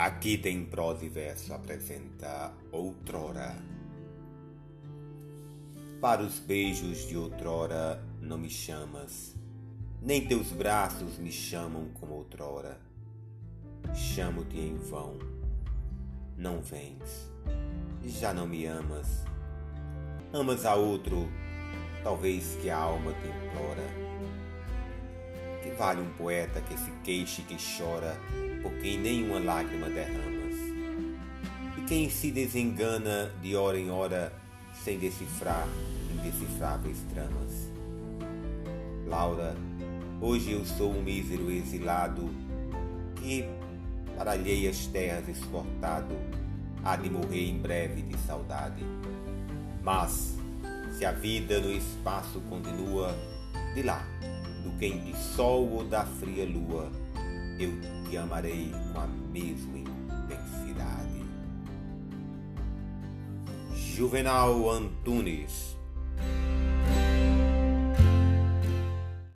Aqui tem prosa e verso apresenta outrora. Para os beijos de outrora não me chamas, nem teus braços me chamam como outrora. Chamo-te em vão, não vens, já não me amas. Amas a outro, talvez que a alma te implora que vale um poeta que se queixe e que chora, por quem nenhuma lágrima derramas? E quem se desengana de hora em hora, sem decifrar indecifráveis tramas? Laura, hoje eu sou um mísero exilado que, para alheias terras exportado, há de morrer em breve de saudade. Mas, se a vida no espaço continua, de lá do quente sol ou da fria lua, eu te amarei com a mesma intensidade. Juvenal Antunes